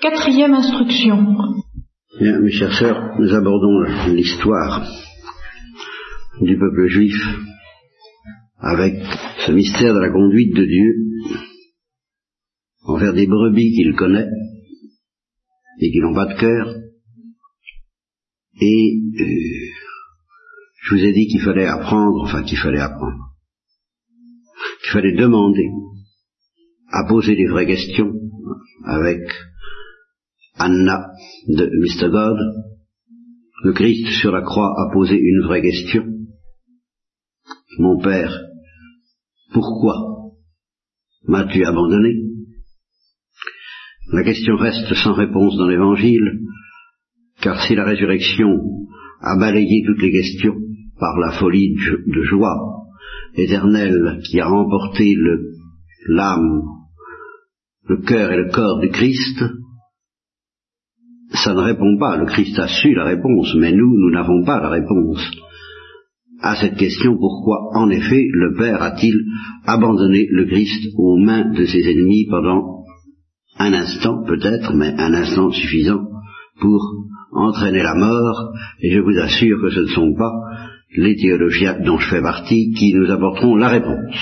Quatrième instruction. Bien, mes chers sœurs, nous abordons l'histoire du peuple juif avec ce mystère de la conduite de Dieu envers des brebis qu'il connaît et qui n'ont pas de cœur. Et euh, je vous ai dit qu'il fallait apprendre, enfin qu'il fallait apprendre, qu'il fallait demander à poser les vraies questions avec Anna de Mr. God. Le Christ sur la croix a posé une vraie question. Mon Père, pourquoi m'as-tu abandonné? La question reste sans réponse dans l'Évangile, car si la résurrection a balayé toutes les questions par la folie de joie éternelle qui a remporté l'âme, le cœur et le corps du Christ, ça ne répond pas. Le Christ a su la réponse, mais nous, nous n'avons pas la réponse à cette question pourquoi, en effet, le Père a-t-il abandonné le Christ aux mains de ses ennemis pendant un instant, peut-être, mais un instant suffisant pour entraîner la mort, et je vous assure que ce ne sont pas les théologiens dont je fais partie qui nous apporteront la réponse.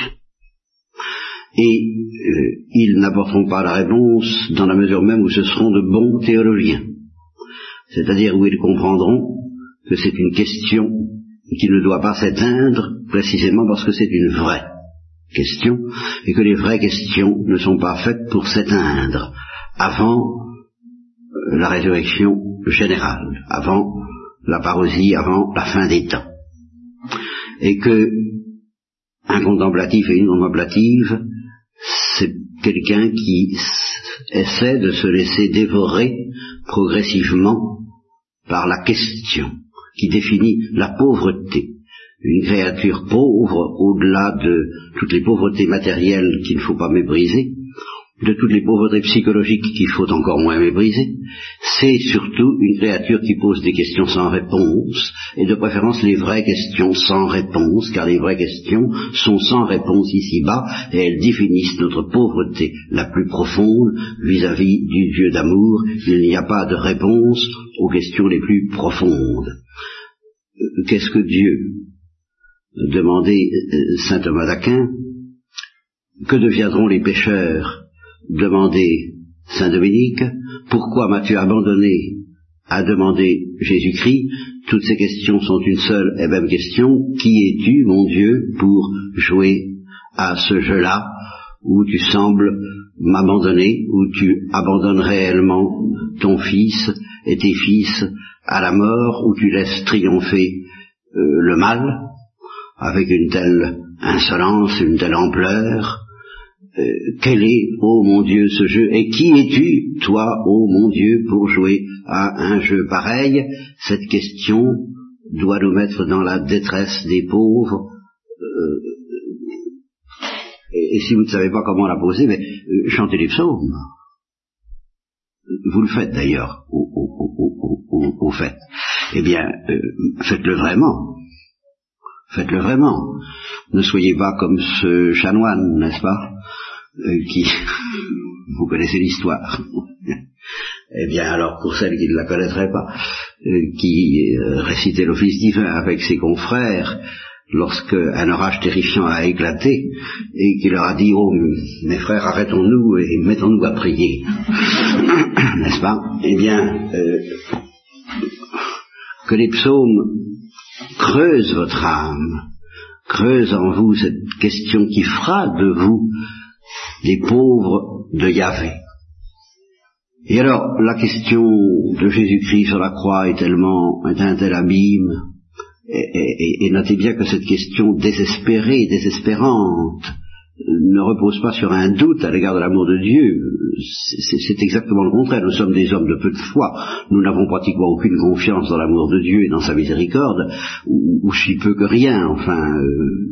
Et euh, ils n'apporteront pas la réponse dans la mesure même où ce seront de bons théologiens c'est-à-dire où ils comprendront que c'est une question qui ne doit pas s'éteindre précisément parce que c'est une vraie question et que les vraies questions ne sont pas faites pour s'éteindre avant euh, la résurrection générale, avant la parosie, avant la fin des temps. Et que un contemplatif et une contemplative, quelqu'un qui essaie de se laisser dévorer progressivement par la question qui définit la pauvreté. Une créature pauvre, au-delà de toutes les pauvretés matérielles qu'il ne faut pas mépriser, de toutes les pauvretés psychologiques qu'il faut encore moins mépriser, c'est surtout une créature qui pose des questions sans réponse, et de préférence les vraies questions sans réponse, car les vraies questions sont sans réponse ici-bas, et elles définissent notre pauvreté la plus profonde vis-à-vis du Dieu d'amour. Il n'y a pas de réponse aux questions les plus profondes. Euh, qu'est-ce que Dieu demandait euh, saint Thomas d'Aquin? Que deviendront les pécheurs? Demandait Saint Dominique, pourquoi m'as-tu abandonné a demandé Jésus-Christ, toutes ces questions sont une seule et même question, qui es-tu, mon Dieu, pour jouer à ce jeu-là, où tu sembles m'abandonner, où tu abandonnes réellement ton fils et tes fils à la mort, où tu laisses triompher euh, le mal, avec une telle insolence, une telle ampleur, euh, quel est, ô mon Dieu, ce jeu Et qui es-tu, toi, ô mon Dieu, pour jouer à un jeu pareil Cette question doit nous mettre dans la détresse des pauvres. Euh, et, si vous ne savez pas comment la poser, mais euh, chantez les psaumes. Vous le faites d'ailleurs, au, fait. Eh bien, faites-le vraiment. Faites-le vraiment. Ne soyez pas comme ce chanoine, n'est-ce pas? Euh, qui, vous connaissez l'histoire. eh bien alors, pour celles qui ne la connaîtraient pas, euh, qui euh, récitait l'office divin avec ses confrères, lorsque un orage terrifiant a éclaté, et qui leur a dit, oh, mes frères, arrêtons-nous et mettons-nous à prier. N'est-ce pas? Eh bien, que les psaumes creusent votre âme, creusent en vous cette question qui fera de vous des pauvres de Yahvé. Et alors, la question de Jésus-Christ sur la croix est tellement, est un tel abîme, et, et, notez bien que cette question désespérée, désespérante, ne repose pas sur un doute à l'égard de l'amour de Dieu. C'est exactement le contraire. Nous sommes des hommes de peu de foi. Nous n'avons pratiquement aucune confiance dans l'amour de Dieu et dans sa miséricorde, ou, si peu que rien. Enfin, euh,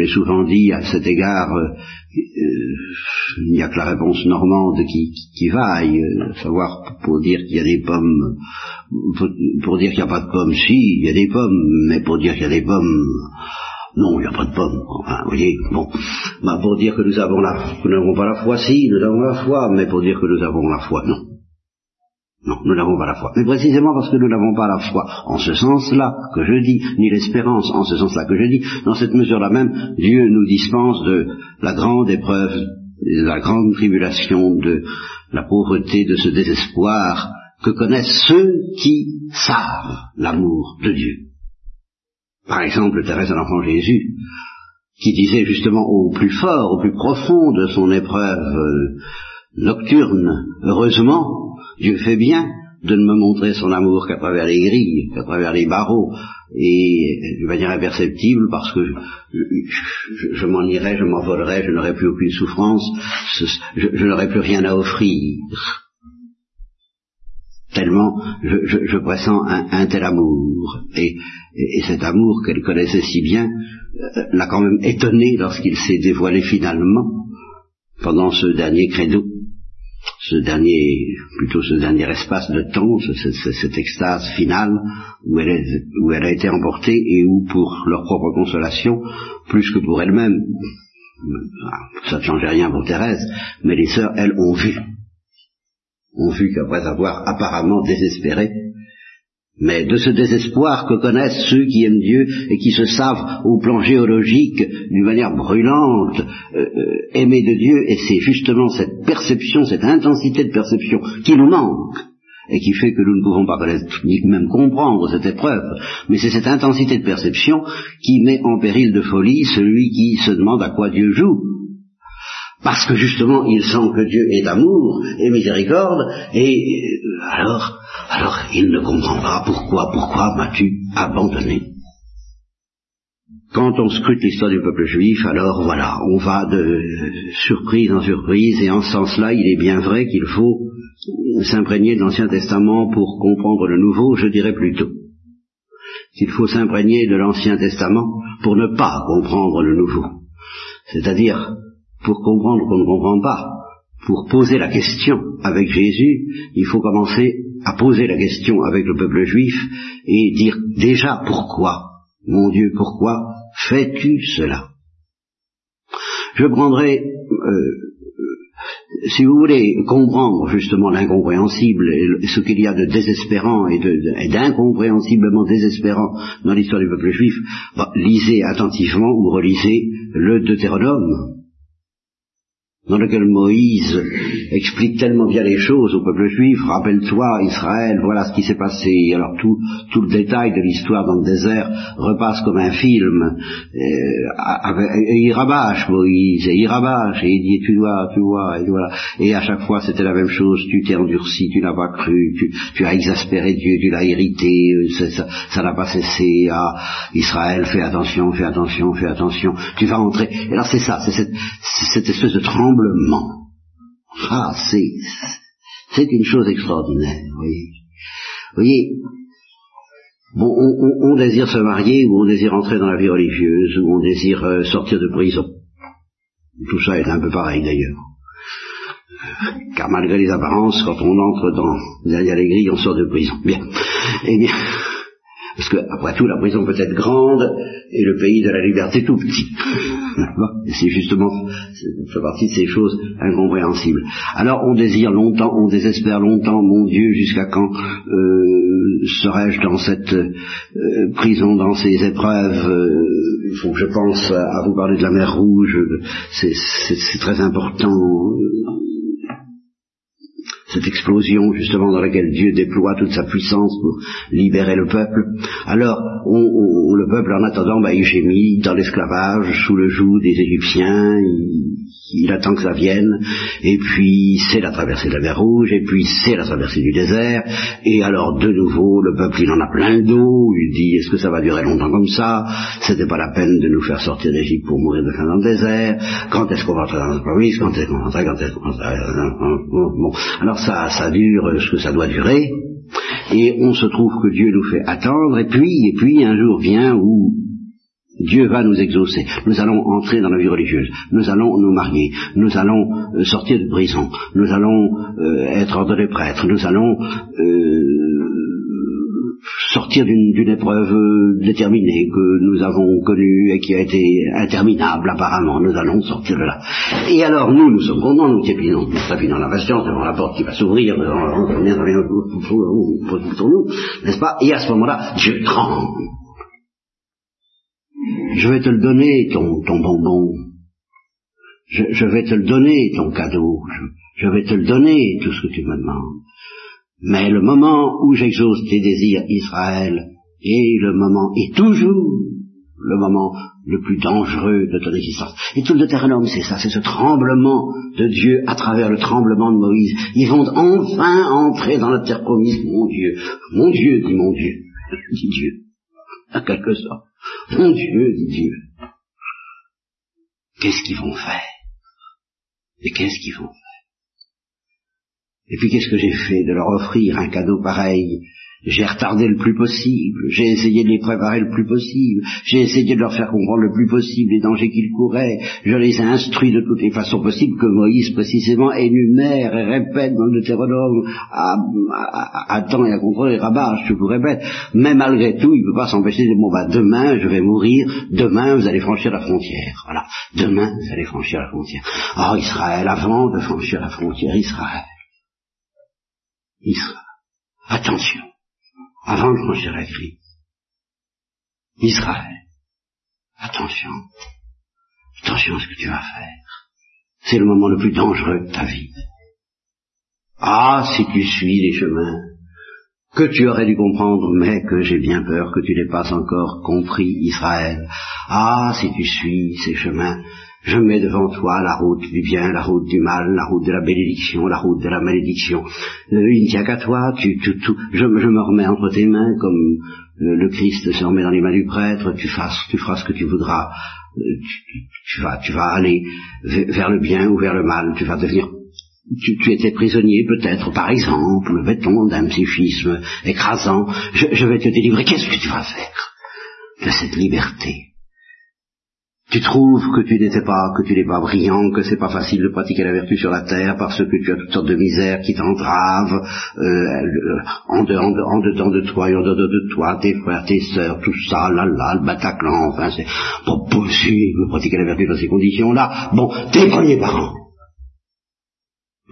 l'ai souvent dit à cet égard, euh, euh, il n'y a que la réponse normande qui, qui, vaille, euh, savoir pour dire qu'il y a des pommes, pour, dire qu'il n'y a pas de pommes, si, il y a des pommes, mais pour dire qu'il y a des pommes, Non, il n'y a pas de pommes. Enfin, vous voyez, bon, bah, pour dire que nous avons la, que nous n'avons pas la foi, si, nous avons la foi, mais pour dire que nous avons la foi, non. Non, nous n'avons pas la foi. Mais précisément parce que nous n'avons pas la foi, en ce sens-là que je dis, ni l'espérance, en ce sens-là que je dis, dans cette mesure-là même, Dieu nous dispense de la grande épreuve, de la grande tribulation, de la pauvreté, de ce désespoir que connaissent ceux qui savent l'amour de Dieu. Par exemple, Thérèse de l'Enfant Jésus, qui disait justement au plus fort, au plus profond de son épreuve euh, nocturne, heureusement, Dieu fait bien de ne me montrer son amour qu'à travers les grilles, qu'à travers les barreaux, et de manière imperceptible, parce que je, m'en irai, je m'envolerai, je n'aurai plus aucune souffrance, je, n'aurai plus rien à offrir. Tellement je, pressens un, tel amour. Et, et cet amour qu'elle connaissait si bien euh, l'a quand même étonné lorsqu'il s'est dévoilé finalement pendant ce dernier credo ce dernier, plutôt ce dernier espace de temps, cette, extase finale où elle, où elle a été emportée et où, pour leur propre consolation, plus que pour elle-même, ça ne changeait rien pour Thérèse, mais les sœurs, elles, ont vu, ont vu qu'après avoir apparemment désespéré, mais de ce désespoir que connaissent ceux qui aiment Dieu et qui se savent au plan géologique d'une manière brûlante euh, euh, aimer de Dieu, et c'est justement cette perception, cette intensité de perception qui nous manque et qui fait que nous ne pouvons pas connaître ni même comprendre cette épreuve, mais c'est cette intensité de perception qui met en péril de folie celui qui se demande à quoi Dieu joue. Parce que justement, il sent que Dieu est amour et miséricorde, et euh, alors alors il ne comprend pas pourquoi, pourquoi m'as-tu abandonné quand on scrute l'histoire du peuple juif, alors voilà, on va de surprise en surprise, et en ce sens-là, il est bien vrai qu'il faut s'imprégner de l'Ancien Testament pour comprendre le Nouveau, je dirais plutôt qu'il faut s'imprégner de l'Ancien Testament pour ne pas comprendre le Nouveau. C'est-à-dire, pour comprendre qu'on ne comprend pas, pour poser la question avec Jésus, il faut commencer à poser la question avec le peuple juif et dire déjà pourquoi, mon Dieu, pourquoi fais-tu cela? Je prendrai, euh, si vous voulez comprendre justement l'incompréhensible et ce qu'il y a de désespérant et d'incompréhensiblement désespérant dans l'histoire du peuple juif, bah, lisez attentivement ou relisez le Deutéronome dans lequel Moïse explique tellement bien les choses au peuple juif, rappelle-toi Israël, voilà ce qui s'est passé, alors tout, tout le détail de l'histoire dans le désert repasse comme un film, et, il rabâche Moïse, et il rabâche, et il dit tu dois, tu vois, et voilà, et à chaque fois c'était la même chose, tu t'es endurci, tu n'as pas cru, tu, as exaspéré Dieu, tu l'as irrité, ça n'a pas cessé, ah, Israël, fais attention, fais attention, fais attention, tu vas entrer, et alors c'est ça, c'est cette, cette espèce de ah, c'est, une chose extraordinaire, vous voyez. Vous voyez, on, désire se marier, ou on désire entrer dans la vie religieuse, ou on désire euh, sortir de prison. Tout ça est un peu pareil d'ailleurs. Car malgré les apparences, quand on entre dans derrière les grilles, on sort de prison. Bien. Eh bien, parce que, après tout, la prison peut être grande et le pays de la liberté tout petit. et c'est justement, ça fait partie de ces choses incompréhensibles. Alors, on désire longtemps, on désespère longtemps, mon Dieu, jusqu'à quand euh, serais-je dans cette euh, prison, dans ces épreuves euh, Il faut que je pense à vous parler de la mer Rouge, c'est très important cette explosion justement dans laquelle Dieu déploie toute sa puissance pour libérer le peuple. Alors, le peuple en attendant, bah, il gémit dans l'esclavage, sous le joug des Égyptiens, il, attend que ça vienne, et puis c'est la traversée de la mer Rouge, et puis c'est la traversée du désert, et alors de nouveau, le peuple il en a plein le dos, il dit, est-ce que ça va durer longtemps comme ça? C'était pas la peine de nous faire sortir d'Égypte pour mourir de faim dans le désert, quand est-ce qu'on va entrer dans la province, quand est-ce qu'on va entrer, quand est-ce qu'on va entrer, bon, ça, ça dure ce que ça doit durer, et on se trouve que Dieu nous fait attendre, et puis, et puis un jour vient où Dieu va nous exaucer. Nous allons entrer dans la vie religieuse. Nous allons nous marier. Nous allons euh, sortir de prison. Nous allons euh, être ordonnés prêtres. Nous allons euh, sortir d'une épreuve déterminée que nous avons connue et qui a été interminable apparemment. Nous allons sortir de là. Et alors nous, nous sommes contents, nous trépidons, nous trépidons la patience devant la porte qui va s'ouvrir, devant pour nous, n'est-ce pas? Et à ce moment-là, Dieu tremble. Je vais te le donner, ton, bonbon. Je, je, vais te le donner, ton cadeau. Je, je vais te le donner, tout ce que tu me demandes. Mais le moment où j'exauce tes désirs, Israël, est le moment, et toujours le moment le plus dangereux de ton existence. Et tout le Deutéronome, c'est ça, c'est ce tremblement de Dieu à travers le tremblement de Moïse. Ils vont enfin entrer dans la terre promise, mon Dieu. Mon Dieu, dit mon Dieu, dit Dieu, à quelque sorte. Mon Dieu, dit Dieu. Qu'est-ce qu'ils vont faire? Et qu'est-ce qu'ils vont et puis qu'est-ce que j'ai fait de leur offrir un cadeau pareil? J'ai retardé le plus possible, j'ai essayé de les préparer le plus possible, j'ai essayé de leur faire comprendre le plus possible les dangers qu'ils couraient, je les ai instruits de toutes les façons possibles que Moïse précisément énumère et répète dans le Deutéronome à, à, temps et à contrôle et rabâche, je vous répète. Mais malgré tout, il ne peut pas s'empêcher de dire, bon bah demain je vais mourir, demain vous allez franchir la frontière. Voilà, demain vous allez franchir la frontière. Oh Israël, avant de franchir la frontière, Israël. Israël. Attention, avant de franchir la grille. Israël. Attention. Attention à ce que tu vas faire. C'est le moment le plus dangereux de ta vie. Ah, si tu suis les chemins que tu aurais dû comprendre, mais que j'ai bien peur que tu n'aies pas encore compris, Israël. Ah, si tu suis ces chemins je mets devant toi la route du bien, la route du mal, la route de la bénédiction, la route de la malédiction. Euh, il ne tient qu'à toi, tu, tu, je, me remets entre tes mains comme le, Christ se remet dans les mains du prêtre, tu, fasses, tu feras ce que tu voudras, euh, tu, vas, tu aller vers le bien ou vers le mal, tu vas devenir tu, étais prisonnier peut-être, par exemple, mettons, d'un psychisme écrasant, je, je vais te délivrer, qu'est-ce que tu vas faire de cette liberté? Tu trouves que tu n'étais pas, que tu n'es pas brillant, que c'est pas facile de pratiquer la vertu sur la terre parce que tu as toutes sortes de misères qui t'entravent euh, en, dedans de toi et en dedans de toi, tes frères, tes sœurs, tout ça, là là, le Bataclan, enfin c'est pas possible de pratiquer la vertu dans ces conditions-là. Bon, tes premiers parents.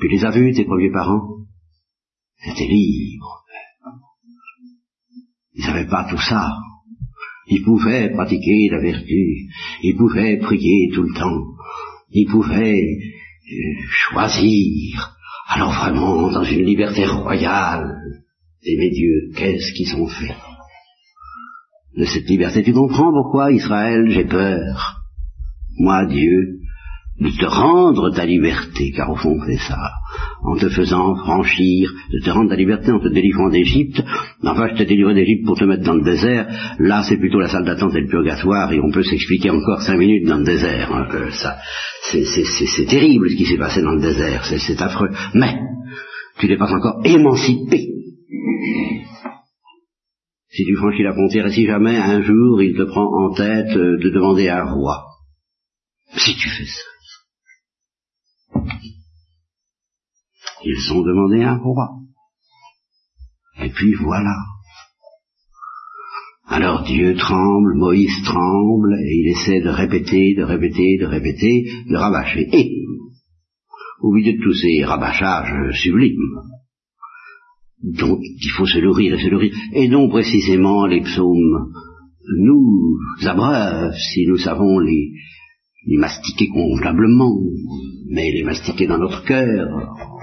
Tu les as vus, tes premiers parents? C'était libre. Ils n'avaient pas tout ça. Il pouvait pratiquer la vertu, il pouvait prier tout le temps, il pouvait euh, choisir, alors vraiment dans une liberté royale. Et mes dieux, qu'est-ce qu'ils ont fait? De cette liberté Tu comprends pourquoi, Israël, j'ai peur. Moi, Dieu, de te rendre ta liberté, car au fond c'est ça, en te faisant franchir, de te rendre ta liberté en te délivrant d'Égypte, enfin je t'ai délivré d'Égypte pour te mettre dans le désert, là c'est plutôt la salle d'attente et le purgatoire, et on peut s'expliquer encore cinq minutes dans le désert, hein, ça, c'est terrible ce qui s'est passé dans le désert, c'est affreux, mais tu n'es pas encore émancipé. Si tu franchis la frontière et si jamais un jour il te prend en tête euh, de demander un roi, si tu fais ça, ils ont demandé un roi. Et puis voilà. Alors Dieu tremble, Moïse tremble, et il essaie de répéter, de répéter, de répéter, de rabâcher. Et, au milieu de tous ces rabâchages sublimes, dont il faut se nourrir et se nourrir, et dont précisément les psaumes nous abreuvent, si nous savons les, les mastiquer convenablement, mais les mastiquer dans notre cœur,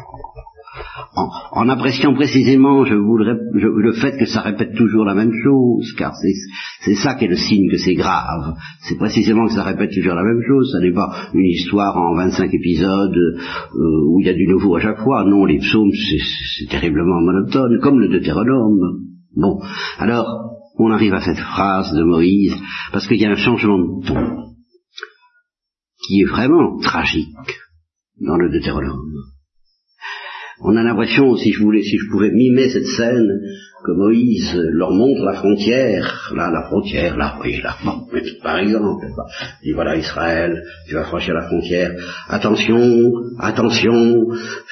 en, appréciant précisément je voudrais, le fait que ça répète toujours la même chose, car c'est ça qui est le signe que c'est grave. C'est précisément que ça répète toujours la même chose. Ça n'est pas une histoire en 25 épisodes euh, où il y a du nouveau à chaque fois. Non, les psaumes, c'est terriblement monotone, comme le Deutéronome. Bon, alors, on arrive à cette phrase de Moïse, parce qu'il y a un changement de ton qui est vraiment tragique dans le Deutéronome. On a l'impression, si je voulais, si je pouvais mimer cette scène, que Moïse leur montre la frontière, là, la frontière, là, oui, là, par exemple, il dit voilà Israël, tu vas franchir la frontière, attention, attention,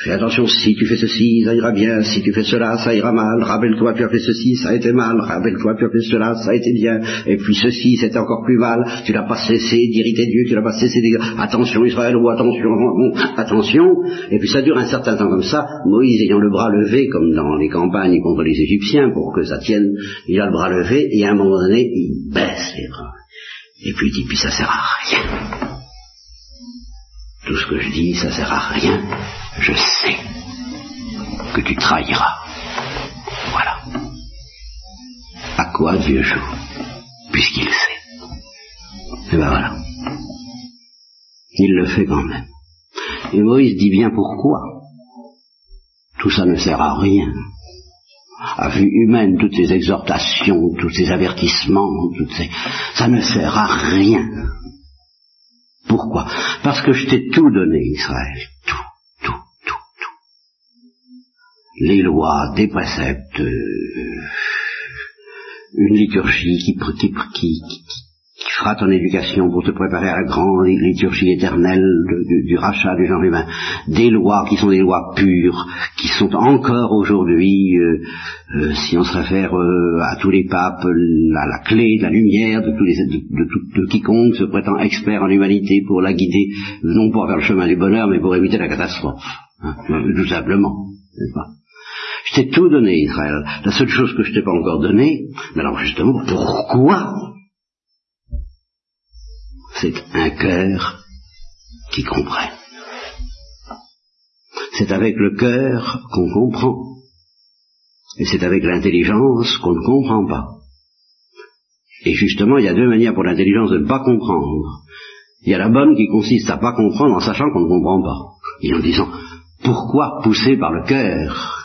fais attention, si tu fais ceci, ça ira bien, si tu fais cela, ça ira mal, rappelle-toi, tu as fait ceci, ça a été mal, rappelle-toi, tu as fait cela, ça a été bien, et puis ceci, c'était encore plus mal, tu n'as pas cessé d'irriter Dieu, tu n'as pas cessé de attention Israël, ou attention, attention, et puis ça dure un certain temps comme ça, Moïse ayant le bras levé, comme dans les campagnes contre les Égyptiens, pour que ça tienne, il a le bras levé, et à un moment donné, il baisse les bras. Et puis il dit, puis ça sert à rien. Tout ce que je dis, ça sert à rien. Je sais que tu trahiras. Voilà. À quoi Dieu joue Puisqu'il sait. Et ben voilà. Il le fait quand même. Et Moïse dit bien pourquoi. Tout ça ne sert à rien à vue humaine, toutes ces exhortations, tous ces avertissements, toutes ces... ça ne sert à rien. Pourquoi? Parce que je t'ai tout donné, Israël. Tout, tout, tout, tout. Les lois, des préceptes, euh, une liturgie qui, qui, qui, tu feras ton éducation pour te préparer à la grande liturgie éternelle du, rachat du genre humain, des lois qui sont des lois pures, qui sont encore aujourd'hui, euh, euh, si on se réfère euh, à tous les papes, la, la, clé de la lumière de, tous les, de, de, quiconque se prétend expert en humanité pour la guider, non pour faire le chemin du bonheur, mais pour éviter la catastrophe, hein, tout simplement. Pas? Je t'ai tout donné, Israël. La seule chose que je t'ai pas encore donnée, mais alors justement, pourquoi c'est un cœur qui comprend. C'est avec le cœur qu'on comprend. Et c'est avec l'intelligence qu'on ne comprend pas. Et justement, il y a deux manières pour l'intelligence de ne pas comprendre. Il y a la bonne qui consiste à pas comprendre en sachant qu'on ne comprend pas. Et en disant, pourquoi pousser par le cœur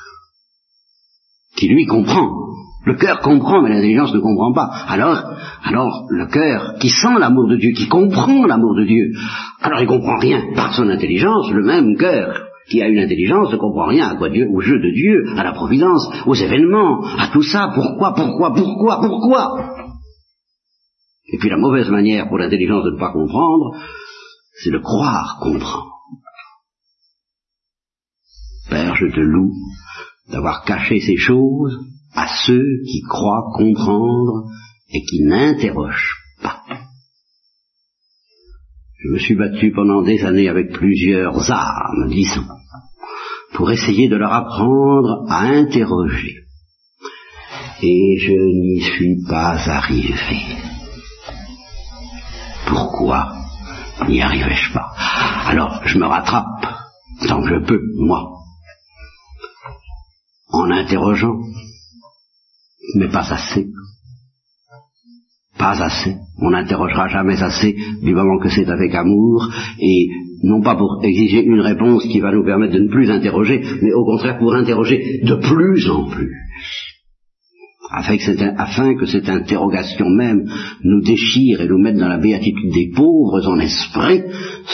qui lui comprend? Le cœur comprend, mais l'intelligence ne comprend pas. Alors, alors le cœur qui sent l'amour de Dieu, qui comprend l'amour de Dieu, alors il comprend rien par son intelligence. Le même cœur qui a une intelligence ne comprend rien à quoi Dieu, au jeu de Dieu, à la providence, aux événements, à tout ça. Pourquoi, pourquoi, pourquoi, pourquoi? Et puis la mauvaise manière pour l'intelligence de ne pas comprendre, c'est de croire comprendre. Père, je te loue d'avoir caché ces choses à ceux qui croient comprendre et qui n'interrogent pas. Je me suis battu pendant des années avec plusieurs armes, disons, pour essayer de leur apprendre à interroger. Et je n'y suis pas arrivé. Pourquoi n'y arrivais-je pas? Alors, je me rattrape, tant que je peux, moi, en interrogeant, mais pas assez. Pas assez. On n'interrogera jamais assez du moment que c'est avec amour, et non pas pour exiger une réponse qui va nous permettre de ne plus interroger, mais au contraire pour interroger de plus en plus. Afin que, cette interrogation même nous déchire et nous mette dans la béatitude des pauvres en esprit,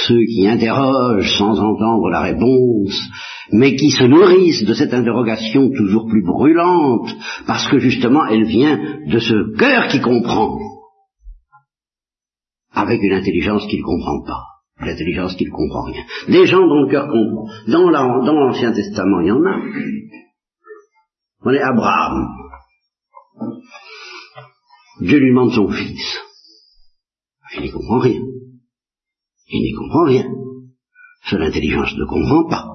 ceux qui interrogent sans entendre la réponse, mais qui se nourrissent de cette interrogation toujours plus brûlante, parce que justement elle vient de ce cœur qui comprend, avec une intelligence qui ne comprend pas, l'intelligence qui ne comprend rien. Des gens dont le cœur comprend. Dans l'Ancien Testament, il y en a. On est Abraham. Dieu lui demande son fils. Il n'y comprend rien. Il n'y comprend rien. Son intelligence ne comprend pas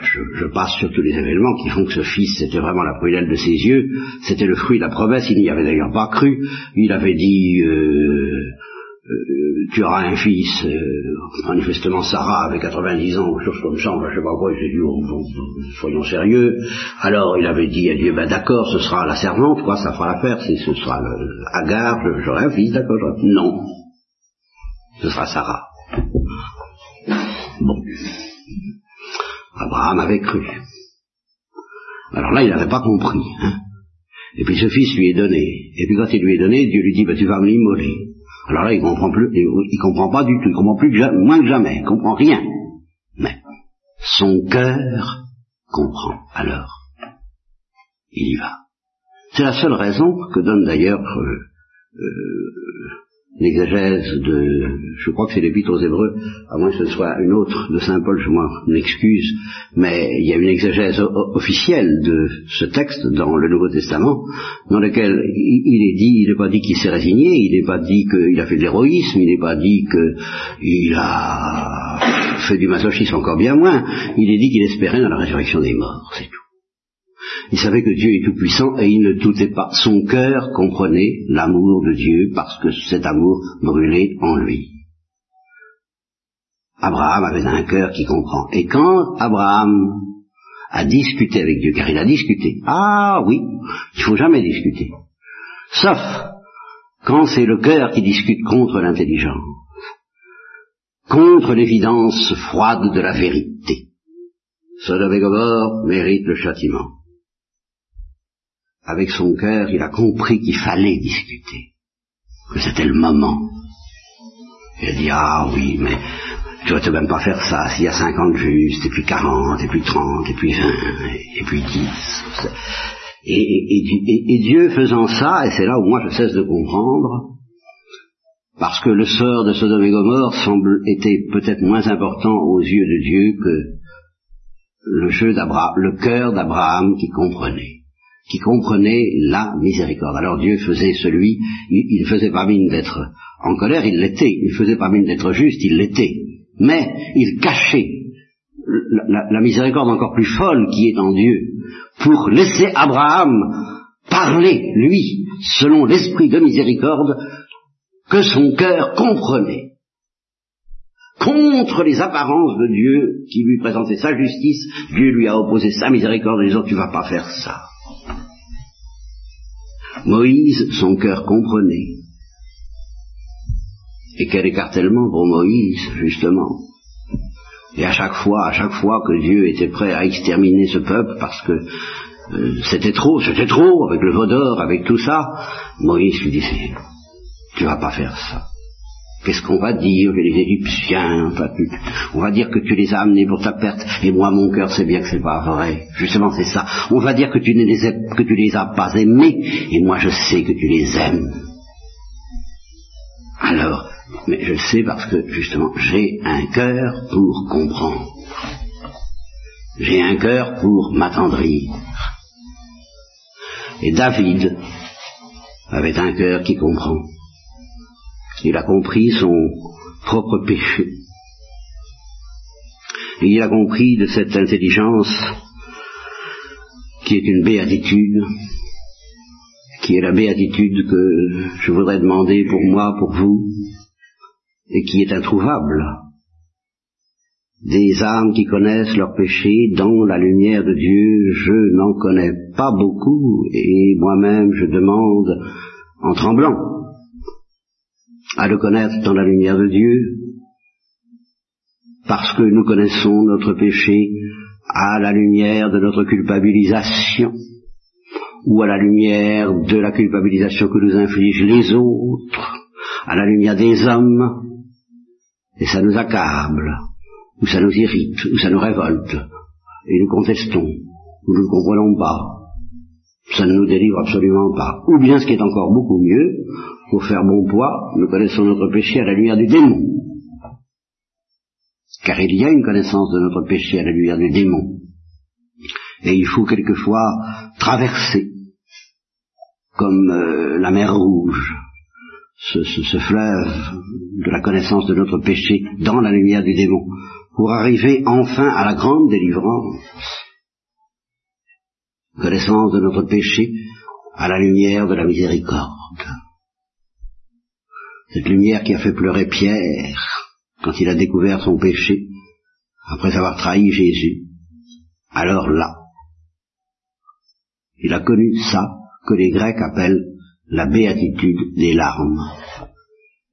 je, passe sur tous les événements qui font que ce fils, c'était vraiment la prunelle de ses yeux, c'était le fruit de la promesse, il n'y avait d'ailleurs pas cru, il avait dit, euh, euh, tu auras un fils, euh, manifestement Sarah avait 90 ans, ou chose comme ça, je sais pas quoi, j'ai dit, oh, soyons sérieux, alors il avait dit à Dieu, ben d'accord, ce sera la servante, quoi, ça fera l'affaire, ce sera le, Agar, j'aurai un fils, d'accord, non, ce sera Sarah. Bon. Abraham avait cru. Alors là, il n'avait pas compris. Hein. Et puis ce fils lui est donné. Et puis quand il lui est donné, Dieu lui dit, bah, tu vas me l'immoler. Alors là, il comprend plus, il comprend pas du tout, il comprend plus moins que jamais, il comprend rien. Mais son cœur comprend. Alors, il y va. C'est la seule raison que donne d'ailleurs euh, euh, l'exégèse de, je crois que c'est l'épître aux Hébreux, à moins que ce soit une autre de Saint Paul, je m'en excuse, mais il y a une exégèse officielle de ce texte dans le Nouveau Testament, dans lequel il est dit, il n'est pas dit qu'il s'est résigné, il n'est pas dit qu'il a fait de l'héroïsme, il n'est pas dit qu'il a fait du masochisme encore bien moins, il est dit qu'il espérait dans la résurrection des morts, c'est tout. Il savait que Dieu est tout-puissant et il ne doutait pas. Son cœur comprenait l'amour de Dieu parce que cet amour brûlait en lui. Abraham avait un cœur qui comprend. Et quand Abraham a discuté avec Dieu, car il a discuté, ah oui, il faut jamais discuter. Sauf quand c'est le cœur qui discute contre l'intelligence, contre l'évidence froide de la vérité. Sodome et mérite le châtiment avec son cœur, il a compris qu'il fallait discuter, que c'était le moment. Il a dit, ah oui, mais tu vas te même pas faire ça, s'il y a cinquante justes, et puis quarante, et puis trente, et puis vingt, et puis dix. Et, Dieu faisant ça, et c'est là où moi je cesse de comprendre, parce que le sort de Sodome et Gomorre semble était peut-être moins important aux yeux de Dieu que le jeu le cœur d'Abraham qui comprenait qui comprenait la miséricorde. Alors Dieu faisait celui, il, ne faisait pas mine d'être en colère, il l'était, il faisait pas mine d'être juste, il l'était, mais il cachait la, miséricorde encore plus folle qui est en Dieu pour laisser Abraham parler, lui, selon l'esprit de miséricorde que son cœur comprenait contre les apparences de Dieu qui lui présentait sa justice, Dieu lui a opposé sa miséricorde en disant tu vas pas faire ça. Moïse, son cœur comprenait. Et quel écartèlement pour Moïse, justement. Et à chaque fois, à chaque fois que Dieu était prêt à exterminer ce peuple parce que euh, c'était trop, c'était trop, avec le vaudor, avec tout ça, Moïse lui disait, tu vas pas faire ça. Qu'est-ce qu'on va dire que les Égyptiens, on va dire que tu les as amenés pour ta perte, et moi mon cœur sait bien que c'est pas vrai. Justement c'est ça. On va dire que tu ne les as, les as pas aimés, et moi je sais que tu les aimes. Alors, mais je sais parce que justement j'ai un cœur pour comprendre. J'ai un cœur pour m'attendrir. Et David avait un cœur qui comprend. Il a compris son propre péché. Il a compris de cette intelligence qui est une béatitude, qui est la béatitude que je voudrais demander pour moi, pour vous, et qui est introuvable. Des âmes qui connaissent leur péché dans la lumière de Dieu, je n'en connais pas beaucoup, et moi-même je demande en tremblant à le connaître dans la lumière de Dieu, parce que nous connaissons notre péché à la lumière de notre culpabilisation, ou à la lumière de la culpabilisation que nous infligent les autres, à la lumière des hommes, et ça nous accable, ou ça nous irrite, ou ça nous révolte, et nous contestons, ou nous ne comprenons pas, ça ne nous délivre absolument pas. Ou bien ce qui est encore beaucoup mieux, pour faire bon poids, nous connaissons notre péché à la lumière du démon. Car il y a une connaissance de notre péché à la lumière du démon. Et il faut quelquefois traverser, comme euh, la mer rouge, ce, ce, fleuve de la connaissance de notre péché dans la lumière du démon, pour arriver enfin à la grande délivrance. Connaissance de notre péché à la lumière de la miséricorde cette lumière qui a fait pleurer Pierre quand il a découvert son péché, après avoir trahi Jésus, alors là, il a connu ça que les Grecs appellent la béatitude des larmes.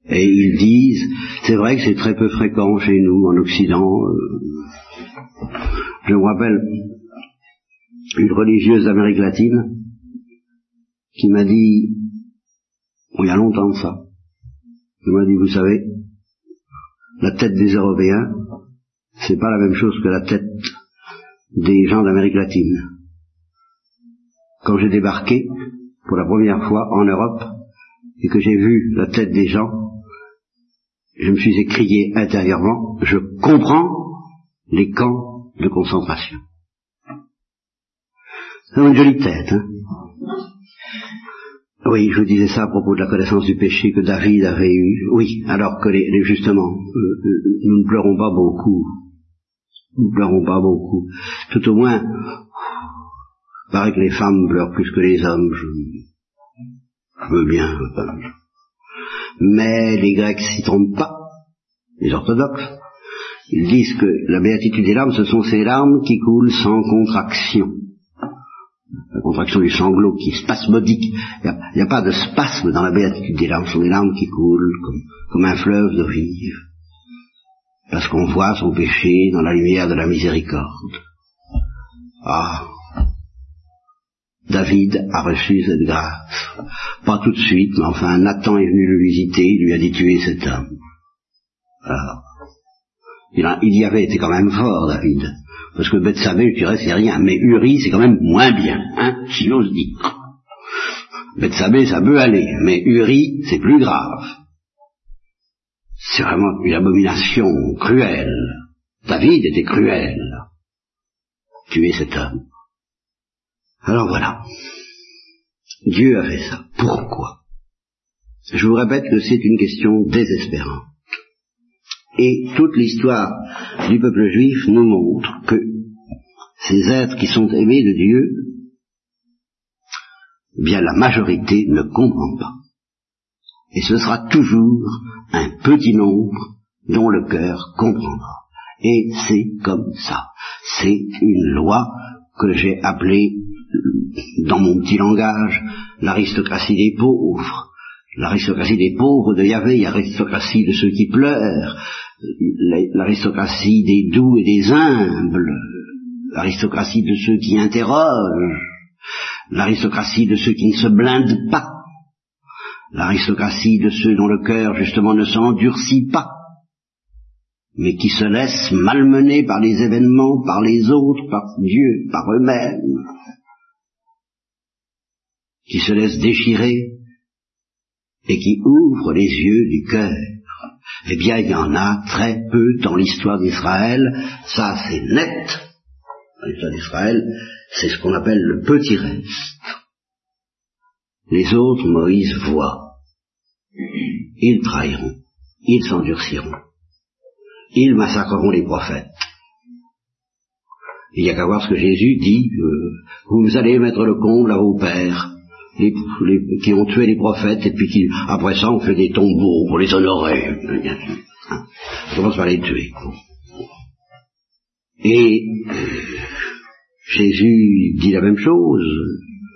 Et ils disent, c'est vrai que c'est très peu fréquent chez nous en Occident. Je me rappelle une religieuse d'Amérique latine qui m'a dit, il y a longtemps de ça, il m'a dit, vous savez, la tête des Européens, c'est pas la même chose que la tête des gens d'Amérique latine. Quand j'ai débarqué pour la première fois en Europe et que j'ai vu la tête des gens, je me suis écrié intérieurement, je comprends les camps de concentration. C'est une jolie tête, hein oui, je disais ça à propos de la connaissance du péché que David avait eu. Oui, alors que les, justement, euh, euh, nous ne pleurons pas beaucoup. Nous ne pleurons pas beaucoup. Tout au moins, il paraît que les femmes pleurent plus que les hommes. Je, veux bien. Mais les Grecs s'y trompent pas, les orthodoxes. Ils disent que la béatitude des larmes, ce sont ces larmes qui coulent sans contraction la contraction du sanglot qui est spasmodique. Il n'y a, pas de spasme dans la béatitude des larmes, ce sont des larmes qui coulent comme, un fleuve de vive. Parce qu'on voit son péché dans la lumière de la miséricorde. Ah, David a reçu cette grâce. Pas tout de suite, mais enfin Nathan est venu le visiter, il lui a dit tuer cet homme. Alors, il, il y avait été quand même fort, David. Parce que Bethsabée, je dirais, c'est rien. Mais Uri, c'est quand même moins bien, hein, si j'ose dire. Bethsabée, ça peut aller. Mais Uri, c'est plus grave. C'est vraiment une abomination cruelle. David était cruel. Tuer cet homme. Alors voilà. Dieu a fait ça. Pourquoi? Je vous répète que c'est une question désespérante. Et toute l'histoire du peuple juif nous montre que ces êtres qui sont aimés de Dieu, bien la majorité ne comprend pas. Et ce sera toujours un petit nombre dont le cœur comprendra. Et c'est comme ça. C'est une loi que j'ai appelée, dans mon petit langage, l'aristocratie des pauvres. L'aristocratie des pauvres de Yahvé, l'aristocratie de ceux qui pleurent, l'aristocratie des doux et des humbles, l'aristocratie de ceux qui interrogent, l'aristocratie de ceux qui ne se blindent pas, l'aristocratie de ceux dont le cœur justement ne s'endurcit pas, mais qui se laissent malmener par les événements, par les autres, par Dieu, par eux-mêmes, qui se laissent déchirer et qui ouvrent les yeux du cœur eh bien, il y en a très peu dans l'histoire d'Israël. Ça, c'est net. Dans l'histoire d'Israël, c'est ce qu'on appelle le petit reste. Les autres, Moïse voit. Ils trahiront. Ils s'endurciront. Ils massacreront les prophètes. Il n'y a qu'à voir ce que Jésus dit, euh, vous allez mettre le comble à vos pères, les, qui ont tué les prophètes, et puis qui, après ça, on fait des tombeaux pour les honorer. On commence par les tuer. Et euh, Jésus dit la même chose.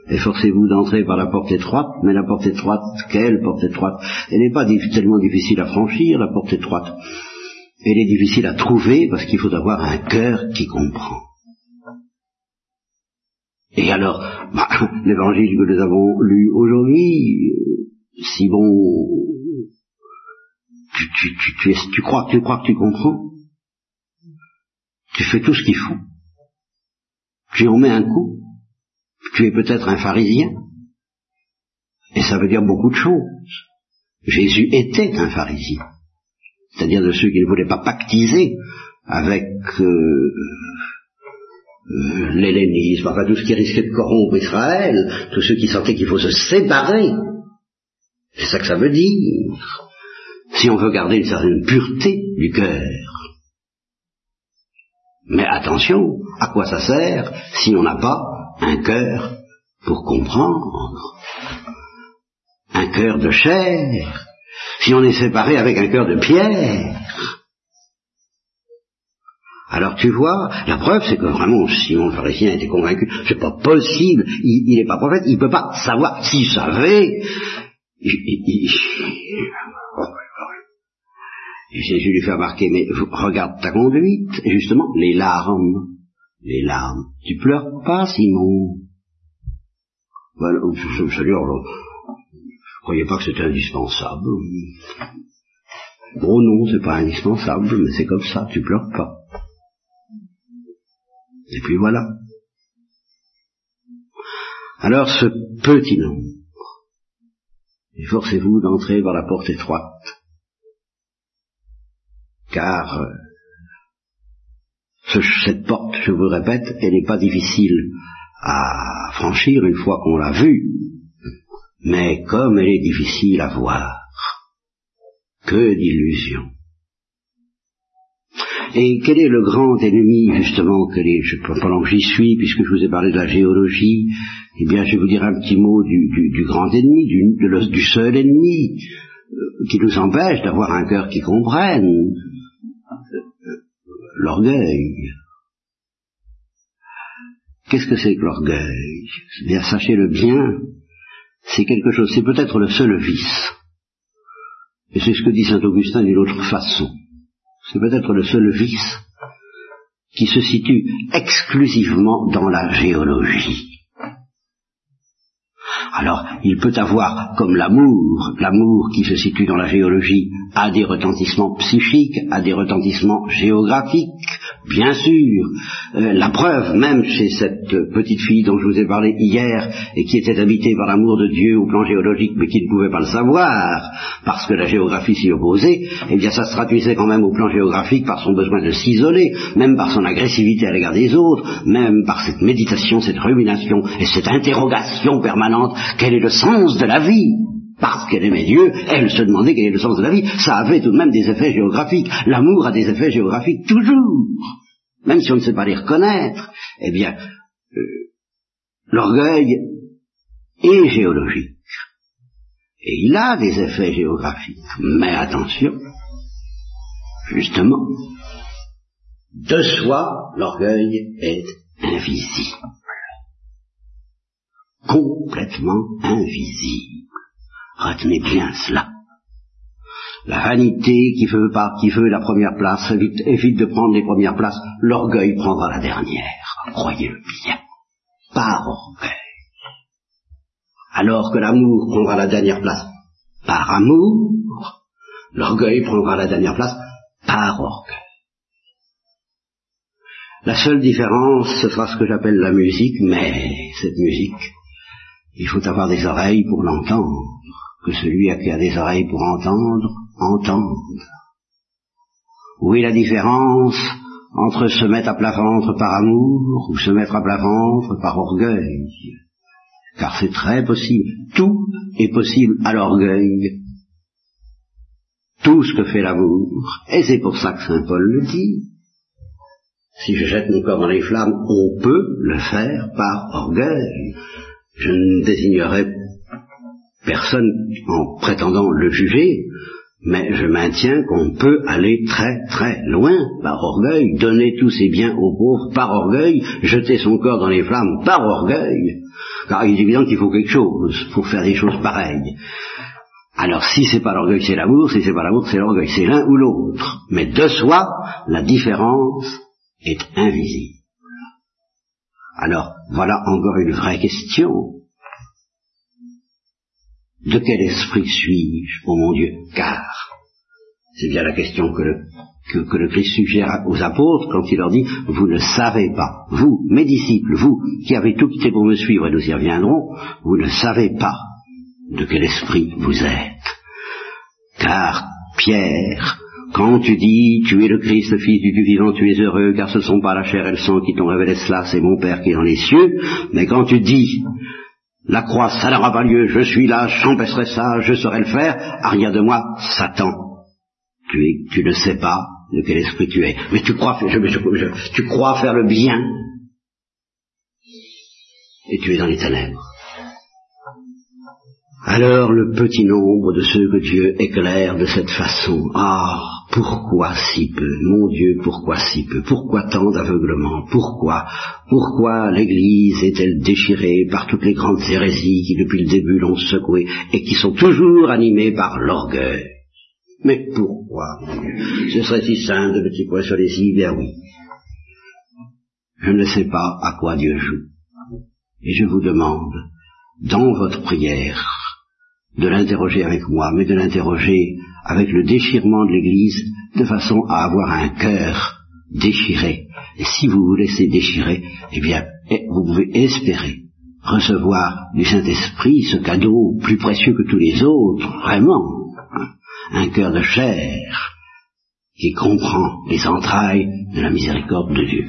Efforcez-vous d'entrer par la porte étroite, mais la porte étroite, quelle porte étroite? Elle n'est pas tellement difficile à franchir, la porte étroite. Elle est difficile à trouver parce qu'il faut avoir un cœur qui comprend. Et alors, bah, l'évangile que nous avons lu aujourd'hui, euh, si bon, tu, tu, tu, tu, tu, crois, tu crois que tu comprends, tu fais tout ce qu'il faut, tu en mets un coup, tu es peut-être un pharisien, et ça veut dire beaucoup de choses. Jésus était un pharisien, c'est-à-dire de ceux qui ne voulaient pas pactiser avec euh, l'hellénisme, enfin tout ce qui risquait de corrompre Israël, tous ceux qui sentaient qu'il faut se séparer. C'est ça que ça veut dire. Si on veut garder une certaine pureté du cœur. Mais attention, à quoi ça sert si on n'a pas un cœur pour comprendre? Un cœur de chair Si on est séparé avec un cœur de pierre alors tu vois, la preuve c'est que vraiment Simon le pharisien était convaincu, c'est pas possible, il n'est pas prophète, il ne peut pas savoir, s'il savait, et Jésus lui fait remarquer, mais regarde ta conduite, justement, les larmes, les larmes, tu pleures pas Simon? Voilà, je, je, je, croyais pas que c'était indispensable. Bon non, c'est pas indispensable, mais c'est comme ça, tu pleures pas. Et puis voilà. Alors ce petit nombre, efforcez-vous d'entrer par la porte étroite, car euh, cette porte, je vous répète, elle n'est pas difficile à franchir une fois qu'on l'a vue, mais comme elle est difficile à voir, que d'illusions. Et quel est le grand ennemi, justement, que les, pendant que j'y suis, puisque je vous ai parlé de la géologie, eh bien, je vais vous dire un petit mot du, grand ennemi, du, seul ennemi, euh, qui nous empêche d'avoir un cœur qui comprenne, l'orgueil. Qu'est-ce que c'est que l'orgueil? Eh Bien, sachez-le bien, c'est quelque chose, c'est peut-être le seul vice. Et c'est ce que dit saint Augustin d'une autre façon. C'est peut-être le seul vice qui se situe exclusivement dans la géologie. Alors, il peut avoir, comme l'amour, l'amour qui se situe dans la géologie, a des retentissements psychiques, a des retentissements géographiques, bien sûr. Euh, la preuve, même chez cette petite fille dont je vous ai parlé hier, et qui était habitée par l'amour de Dieu au plan géologique, mais qui ne pouvait pas le savoir, parce que la géographie s'y opposait, eh bien ça se traduisait quand même au plan géographique par son besoin de s'isoler, même par son agressivité à l'égard des autres, même par cette méditation, cette rumination et cette interrogation permanente quel est le sens de la vie parce qu'elle aimait Dieu, elle se demandait quel est le sens de la vie. Ça avait tout de même des effets géographiques. L'amour a des effets géographiques toujours. Même si on ne sait pas les reconnaître, eh bien, euh, l'orgueil est géologique. Et il a des effets géographiques. Mais attention, justement, de soi, l'orgueil est invisible complètement invisible. Retenez bien cela. La vanité qui veut, la première place évite, de prendre les premières places, l'orgueil prendra la dernière. Croyez-le bien. Par orgueil. Alors que l'amour prendra la dernière place par amour, l'orgueil prendra la dernière place par orgueil. La seule différence, ce sera ce que j'appelle la musique, mais cette musique, il faut avoir des oreilles pour l'entendre, que celui qui a des oreilles pour entendre, entende. Où est la différence entre se mettre à plat ventre par amour ou se mettre à plat ventre par orgueil? Car c'est très possible. Tout est possible à l'orgueil. Tout ce que fait l'amour. Et c'est pour ça que Saint Paul le dit. Si je jette mon corps dans les flammes, on peut le faire par orgueil je ne désignerai personne en prétendant le juger, mais je maintiens qu'on peut aller très très loin par orgueil, donner tous ses biens aux pauvres par orgueil, jeter son corps dans les flammes par orgueil, car il est évident qu'il faut quelque chose pour faire des choses pareilles. Alors si c'est pas l'orgueil, c'est l'amour, si c'est pas l'amour, c'est l'orgueil, c'est l'un ou l'autre. Mais de soi, la différence est invisible. Alors, voilà encore une vraie question. De quel esprit suis-je, ô mon Dieu? Car, c'est bien la question que le, que, le Christ suggère aux apôtres quand il leur dit, vous ne savez pas, vous, mes disciples, vous qui avez tout quitté pour me suivre, et nous y reviendrons, vous ne savez pas de quel esprit vous êtes. Car Pierre, quand tu dis, tu es le Christ, le Fils du Dieu vivant, tu es heureux, car ce ne sont pas la chair et le sang qui t'ont révélé cela, c'est mon Père qui est dans les cieux. Mais quand tu dis, la croix, ça n'aura pas lieu, je suis là, j'empêcherai ça, je saurai le faire, arrière de moi, Satan. Tu, tu ne sais pas de quel esprit tu es. Mais tu crois, tu crois faire le bien, et tu es dans les ténèbres. Alors le petit nombre de ceux que Dieu éclaire de cette façon, ah, pourquoi si peu? Mon Dieu, pourquoi si peu? Pourquoi tant d'aveuglement? Pourquoi? Pourquoi l'Église est-elle déchirée par toutes les grandes hérésies qui depuis le début l'ont secouée et qui sont toujours animées par l'orgueil? Mais pourquoi, mon Dieu? Ce serait si simple de petits points sur les i, bien oui. Je ne sais pas à quoi Dieu joue. Et je vous demande, dans votre prière, de l'interroger avec moi, mais de l'interroger avec le déchirement de l'Église, de façon à avoir un cœur déchiré. Et si vous vous laissez déchirer, eh bien, eh, vous pouvez espérer recevoir du Saint-Esprit ce cadeau plus précieux que tous les autres, vraiment, hein, un cœur de chair qui comprend les entrailles de la miséricorde de Dieu.